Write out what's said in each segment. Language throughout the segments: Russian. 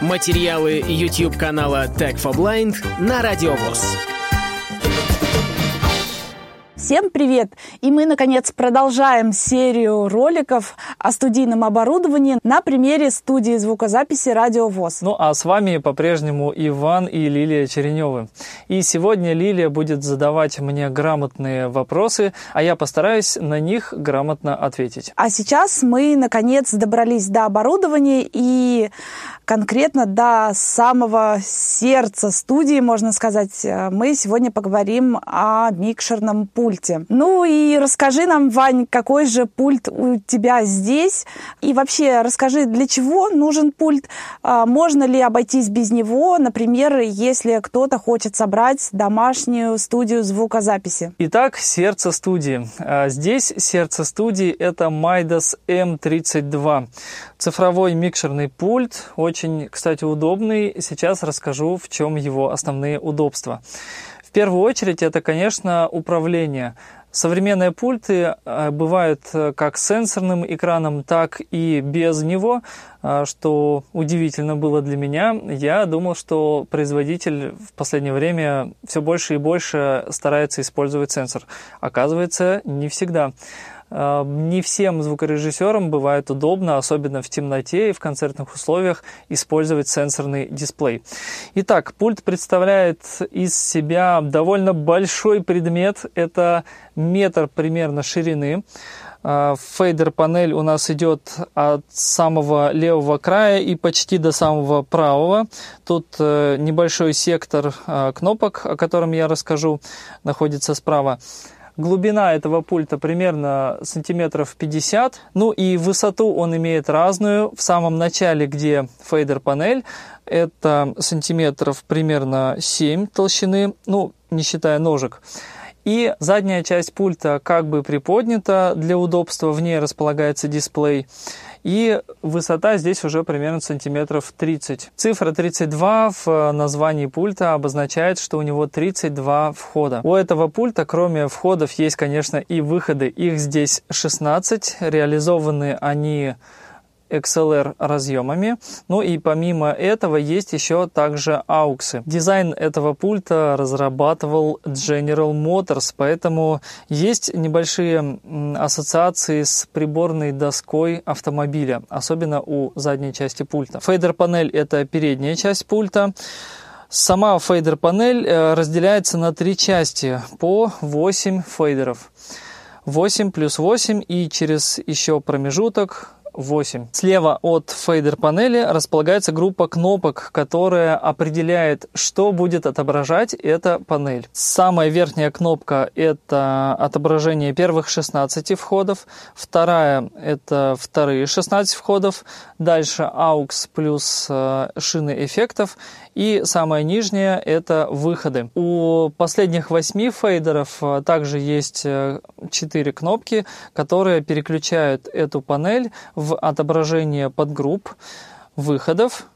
Материалы YouTube канала Tech for Blind на Радиовоз. Всем привет! И мы, наконец, продолжаем серию роликов о студийном оборудовании на примере студии звукозаписи «Радио ВОЗ». Ну, а с вами по-прежнему Иван и Лилия Череневы. И сегодня Лилия будет задавать мне грамотные вопросы, а я постараюсь на них грамотно ответить. А сейчас мы, наконец, добрались до оборудования и конкретно до самого сердца студии, можно сказать. Мы сегодня поговорим о микшерном пульте пульте. Ну и расскажи нам, Вань, какой же пульт у тебя здесь? И вообще расскажи, для чего нужен пульт? А, можно ли обойтись без него, например, если кто-то хочет собрать домашнюю студию звукозаписи? Итак, сердце студии. А, здесь сердце студии это Midas M32. Цифровой микшерный пульт, очень, кстати, удобный. Сейчас расскажу, в чем его основные удобства первую очередь это, конечно, управление. Современные пульты э, бывают э, как с сенсорным экраном, так и без него, э, что удивительно было для меня. Я думал, что производитель в последнее время все больше и больше старается использовать сенсор. Оказывается, не всегда. Эм, не всем звукорежиссерам бывает удобно, особенно в темноте и в концертных условиях, использовать сенсорный дисплей. Итак, пульт представляет из себя довольно большой предмет. Это метр примерно ширины. Э, фейдер-панель у нас идет от самого левого края и почти до самого правого. Тут э, небольшой сектор э, кнопок, о котором я расскажу, находится справа. Глубина этого пульта примерно сантиметров 50. Ну и высоту он имеет разную. В самом начале, где фейдер-панель, это сантиметров примерно 7 толщины, ну, не считая ножек. И задняя часть пульта как бы приподнята для удобства, в ней располагается дисплей. И высота здесь уже примерно сантиметров 30. Цифра 32 в названии пульта обозначает, что у него 32 входа. У этого пульта, кроме входов, есть, конечно, и выходы. Их здесь 16. Реализованы они XLR разъемами. Ну и помимо этого есть еще также ауксы. Дизайн этого пульта разрабатывал General Motors, поэтому есть небольшие ассоциации с приборной доской автомобиля, особенно у задней части пульта. Фейдер-панель это передняя часть пульта. Сама фейдер-панель э, разделяется на три части по 8 фейдеров. 8 плюс 8 и через еще промежуток 8. Слева от фейдер панели располагается группа кнопок, которая определяет, что будет отображать эта панель. Самая верхняя кнопка – это отображение первых 16 входов, вторая – это вторые 16 входов, дальше AUX плюс э, шины эффектов и самая нижняя – это выходы. У последних восьми фейдеров э, также есть э, четыре кнопки, которые переключают эту панель в отображение подгрупп выходов,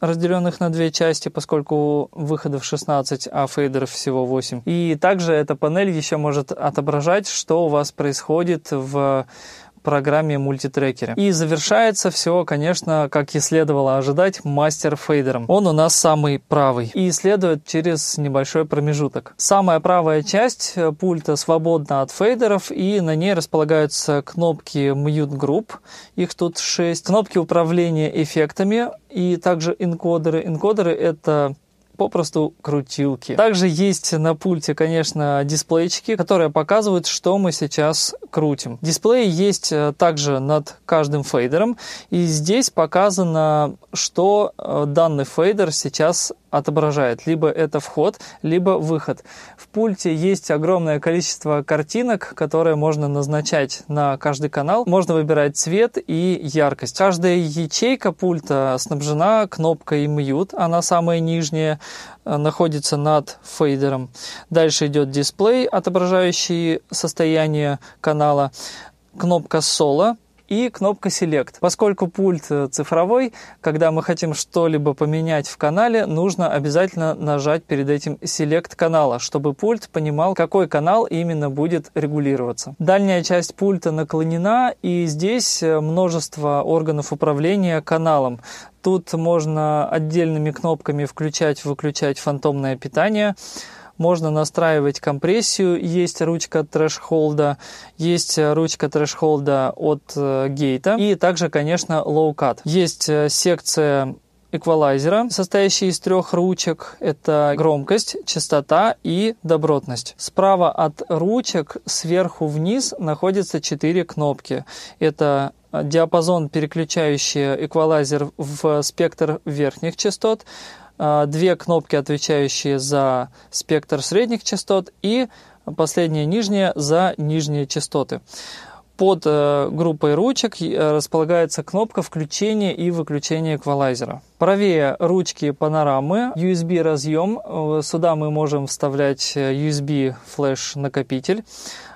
разделенных на две части, поскольку выходов 16, а фейдеров всего 8. И также эта панель еще может отображать, что у вас происходит в программе мультитрекере. И завершается все, конечно, как и следовало ожидать, мастер-фейдером. Он у нас самый правый и следует через небольшой промежуток. Самая правая часть э, пульта свободна от фейдеров и на ней располагаются кнопки Mute Group, их тут 6, кнопки управления эффектами и также энкодеры. Энкодеры это попросту крутилки. Также есть на пульте, конечно, дисплейчики, которые показывают, что мы сейчас крутим. Дисплей есть э, также над каждым фейдером, и здесь показано, что э, данный фейдер сейчас отображает. Либо это вход, либо выход. В пульте есть огромное количество картинок, которые можно назначать на каждый канал. Можно выбирать цвет и яркость. Каждая ячейка пульта снабжена кнопкой Mute. Она самая нижняя, э, находится над фейдером. Дальше идет дисплей, отображающий состояние канала. Кнопка Solo и кнопка Select. Поскольку пульт э, цифровой, когда мы хотим что-либо поменять в канале, нужно обязательно нажать перед этим Select канала, чтобы пульт понимал, какой канал именно будет регулироваться. Дальняя часть пульта наклонена, и здесь э, множество органов управления каналом. Тут можно отдельными кнопками включать-выключать фантомное питание, можно настраивать компрессию, есть ручка трэш-холда, есть ручка трэш-холда от э, гейта и также, конечно, low-cut. Есть э, секция эквалайзера, состоящий из трех ручек. Это громкость, частота и добротность. Справа от ручек сверху вниз находятся четыре кнопки. Это диапазон, переключающий эквалайзер в спектр верхних частот, две кнопки, отвечающие за спектр средних частот, и последняя нижняя за нижние частоты. Под э, группой ручек э, располагается кнопка включения и выключения эквалайзера. Правее ручки панорамы USB разъем. Э, сюда мы можем вставлять USB флеш накопитель.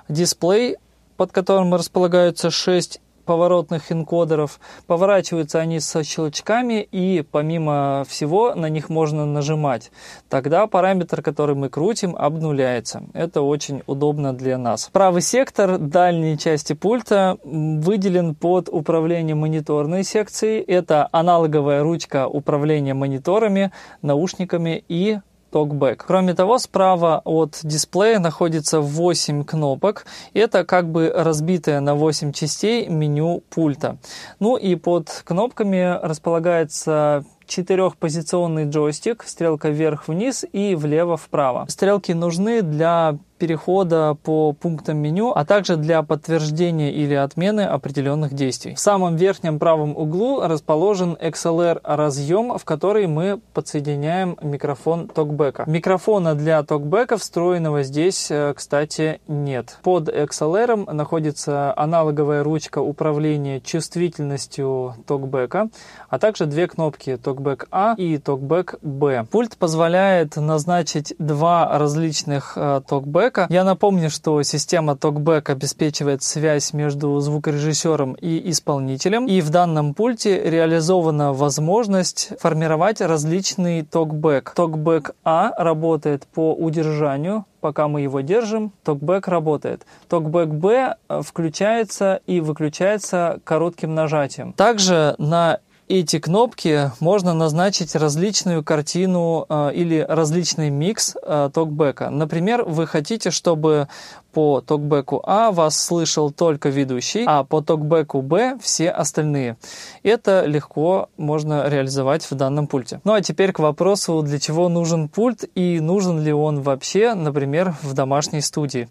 Дисплей, под которым располагаются 6 поворотных энкодеров. Поворачиваются они со щелчками, и помимо всего на них можно нажимать. Тогда параметр, который мы крутим, обнуляется. Это очень удобно для нас. Правый сектор дальней части пульта выделен под управление мониторной секцией. Это аналоговая ручка управления мониторами, наушниками и TalkBack. Кроме того, справа от дисплея находится 8 кнопок. Это как бы разбитое на 8 частей меню пульта. Ну и под кнопками располагается четырехпозиционный джойстик, стрелка вверх-вниз и влево-вправо. Стрелки нужны для перехода по пунктам меню, а также для подтверждения или отмены определенных действий. В самом верхнем правом углу расположен XLR разъем, в который мы подсоединяем микрофон токбека. Микрофона для токбека встроенного здесь, э, кстати, нет. Под XLR находится аналоговая ручка управления чувствительностью токбека, а также две кнопки TalkBack A и TalkBack B. Пульт позволяет назначить два различных э, TalkBack. Я напомню, что система TalkBack обеспечивает связь между звукорежиссером и исполнителем, и в данном пульте реализована возможность формировать различный TalkBack. TalkBack A работает по удержанию, пока мы его держим, TalkBack работает. TalkBack B включается и выключается коротким нажатием. Также на эти кнопки можно назначить различную картину э, или различный микс э, токбека. Например, вы хотите, чтобы по токбеку А вас слышал только ведущий, а по токбеку Б все остальные. Это легко можно реализовать в данном пульте. Ну а теперь к вопросу, для чего нужен пульт и нужен ли он вообще, например, в домашней студии.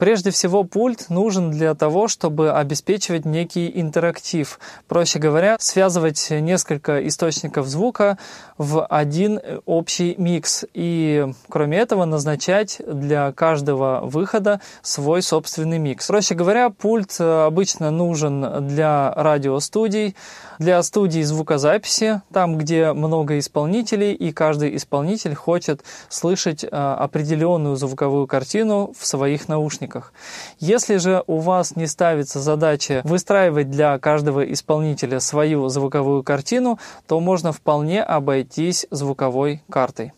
Прежде всего, пульт нужен для того, чтобы обеспечивать некий интерактив. Проще говоря, связывать несколько источников звука в один общий микс. И, кроме этого, назначать для каждого выхода свой собственный микс. Проще говоря, пульт обычно нужен для радиостудий, для студий звукозаписи, там, где много исполнителей, и каждый исполнитель хочет слышать а, определенную звуковую картину в своих наушниках. Если же у вас не ставится задача выстраивать для каждого исполнителя свою звуковую картину, то можно вполне обойтись звуковой картой.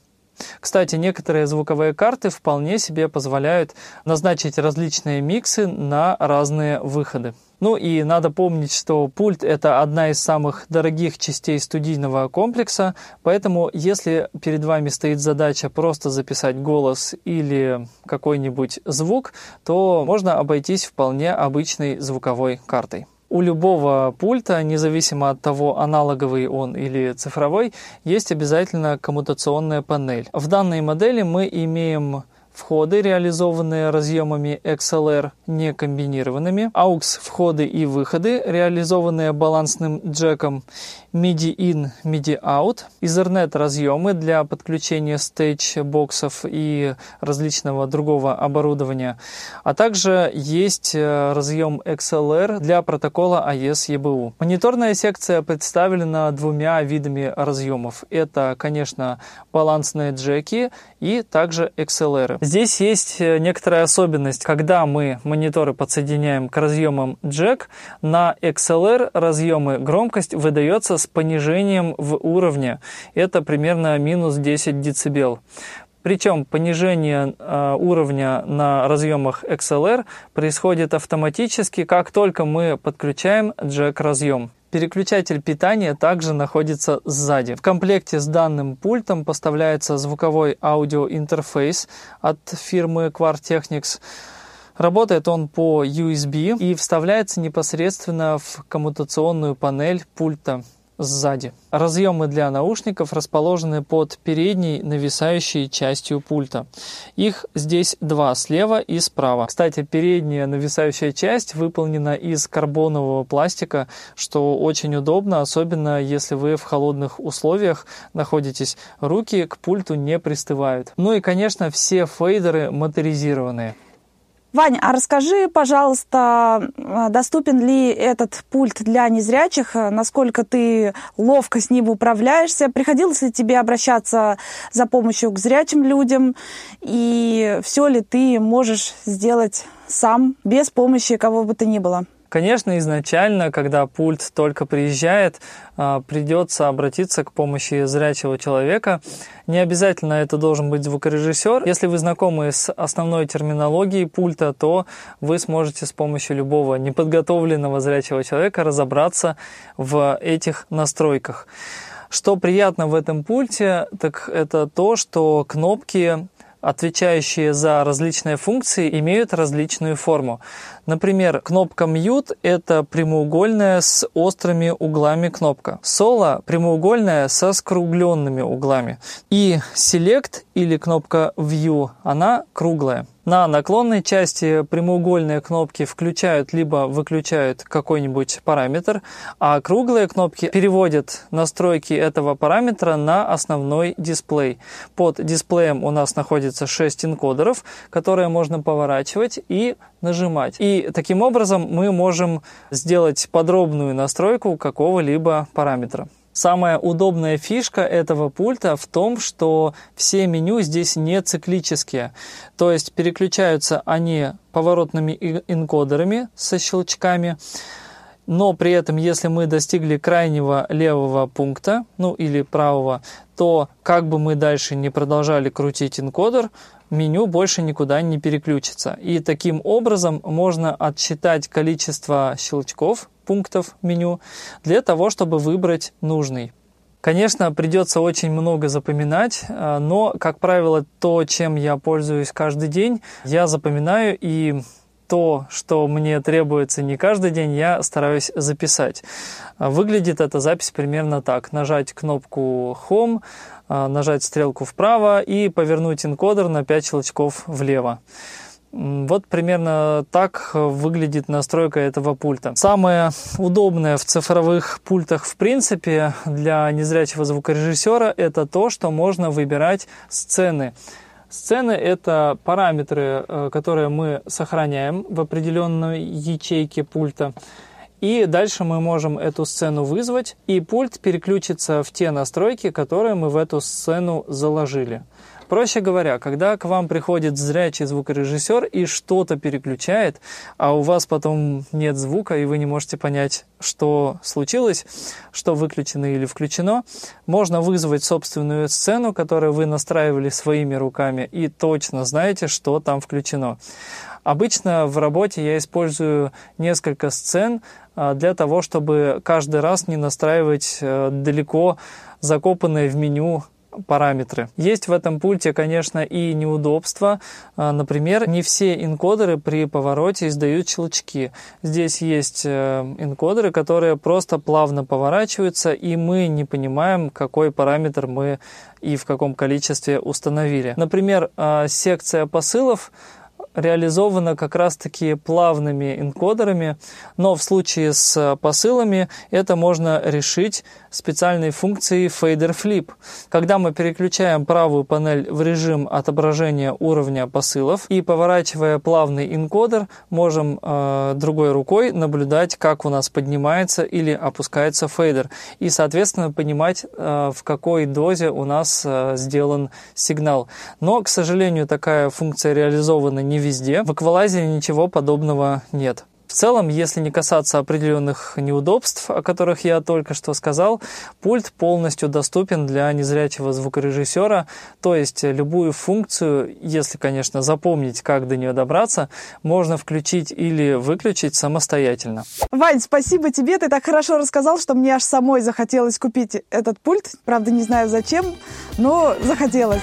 Кстати, некоторые звуковые карты вполне себе позволяют назначить различные миксы на разные выходы. Ну и надо помнить, что пульт это одна из самых дорогих частей студийного комплекса, поэтому если перед вами стоит задача просто записать голос или какой-нибудь звук, то можно обойтись вполне обычной звуковой картой. У любого пульта, независимо от того, аналоговый он или цифровой, есть обязательно коммутационная панель. В данной модели мы имеем Входы, реализованные разъемами XLR, не комбинированными. AUX входы и выходы, реализованные балансным джеком MIDI-in, MIDI-out. Ethernet разъемы для подключения стейдж-боксов и различного другого оборудования. А также есть э, разъем XLR для протокола AES-EBU. Мониторная секция представлена двумя видами разъемов. Это, конечно, балансные джеки и также XLR. Здесь есть э, некоторая особенность. Когда мы мониторы подсоединяем к разъемам джек, на XLR разъемы громкость выдается с понижением в уровне. Это примерно минус 10 дБ. Причем понижение э, уровня на разъемах XLR происходит автоматически, как только мы подключаем джек-разъем. Переключатель питания также находится сзади. В комплекте с данным пультом поставляется звуковой аудиоинтерфейс от фирмы Quartechnics. Работает он по USB и вставляется непосредственно в коммутационную панель пульта сзади. Разъемы для наушников расположены под передней нависающей частью пульта. Их здесь два, слева и справа. Кстати, передняя нависающая часть выполнена из карбонового пластика, что очень удобно, особенно если вы в холодных условиях находитесь. Руки к пульту не пристывают. Ну и, конечно, все фейдеры моторизированные. Ваня, а расскажи, пожалуйста, доступен ли этот пульт для незрячих, насколько ты ловко с ним управляешься, приходилось ли тебе обращаться за помощью к зрячим людям, и все ли ты можешь сделать сам, без помощи кого бы то ни было? Конечно, изначально, когда пульт только приезжает, а, придется обратиться к помощи зрячего человека. Не обязательно это должен быть звукорежиссер. Если вы знакомы с основной терминологией пульта, то вы сможете с помощью любого неподготовленного зрячего человека разобраться в этих настройках. Что приятно в этом пульте, так это то, что кнопки отвечающие за различные функции, имеют различную форму. Например, кнопка Mute – это прямоугольная с острыми углами кнопка. Solo – прямоугольная со скругленными углами. И Select или кнопка View – она круглая. На наклонной части прямоугольные кнопки включают либо выключают какой-нибудь параметр, а круглые кнопки переводят настройки этого параметра на основной дисплей. Под дисплеем у нас находится 6 энкодеров, которые можно поворачивать и нажимать. И таким образом мы можем сделать подробную настройку какого-либо параметра. Самая удобная фишка этого пульта в том, что все меню здесь не циклические. То есть переключаются они поворотными энкодерами со щелчками. Но при этом, если мы достигли крайнего левого пункта, ну или правого, то как бы мы дальше не продолжали крутить энкодер, меню больше никуда не переключится. И таким образом можно отсчитать количество щелчков пунктов меню для того, чтобы выбрать нужный. Конечно, придется очень много запоминать, а, но, как правило, то, чем я пользуюсь каждый день, я запоминаю и то, что мне требуется не каждый день, я стараюсь записать. Выглядит эта запись примерно так. Нажать кнопку Home, нажать стрелку вправо и повернуть энкодер на 5 щелчков влево. Вот примерно так выглядит настройка этого пульта. Самое удобное в цифровых пультах в принципе для незрячего звукорежиссера это то, что можно выбирать сцены. Сцены – это параметры, э, которые мы сохраняем в определенной ячейке пульта. И дальше мы можем эту сцену вызвать, и пульт переключится в те настройки, которые мы в эту сцену заложили. Проще говоря, когда к вам приходит зрячий звукорежиссер и что-то переключает, а у вас потом нет звука, и вы не можете понять, что случилось, что выключено или включено, можно вызвать собственную сцену, которую вы настраивали своими руками, и точно знаете, что там включено. Обычно в работе я использую несколько сцен для того, чтобы каждый раз не настраивать э, далеко закопанные в меню параметры. Есть в этом пульте, конечно, и неудобства. А, например, не все энкодеры при повороте издают щелчки. Здесь есть э, энкодеры, которые просто плавно поворачиваются, и мы не понимаем, какой параметр мы и в каком количестве установили. Например, а, секция посылов реализовано как раз-таки плавными энкодерами, но в случае с посылами это можно решить специальной функцией Fader Flip. Когда мы переключаем правую панель в режим отображения уровня посылов и поворачивая плавный энкодер, можем э, другой рукой наблюдать, как у нас поднимается или опускается фейдер и, соответственно, понимать, э, в какой дозе у нас э, сделан сигнал. Но, к сожалению, такая функция реализована не везде. В эквалайзере ничего подобного нет. В целом, если не касаться определенных неудобств, о которых я только что сказал, пульт полностью доступен для незрячего звукорежиссера, то есть любую функцию, если, конечно, запомнить, как до нее добраться, можно включить или выключить самостоятельно. Вань, спасибо тебе, ты так хорошо рассказал, что мне аж самой захотелось купить этот пульт. Правда, не знаю зачем, но захотелось.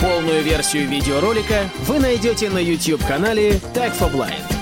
Полную версию видеоролика вы найдете на YouTube-канале Tag for Blind.